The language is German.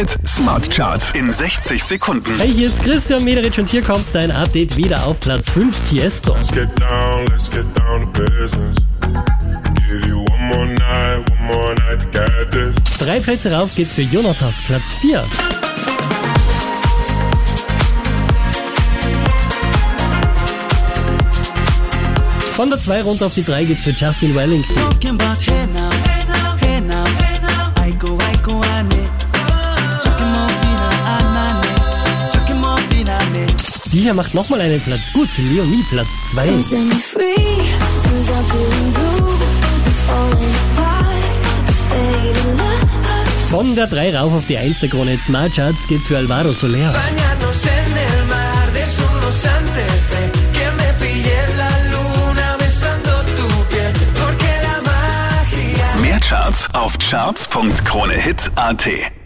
Hit Smart Charts in 60 Sekunden. Hey, hier ist Christian Mederich und hier kommt dein Update wieder auf Platz 5, Tiesto. Let's get down, let's get down to business. Give you one more night, one more night to get this. Drei Plätze rauf geht's für Jonathas, Platz 4. Von der 2 runter auf die 3 geht's für Justin Wellington. Die hier macht nochmal einen Platz gut. Leonie, Platz 2. Set me free, cause I'm feeling blue. Falling apart, fading love. Von der 3 rauf auf die 1 der Krone Smart Charts geht's für Alvaro Soler. Mehr Charts auf charts.kronehit.at.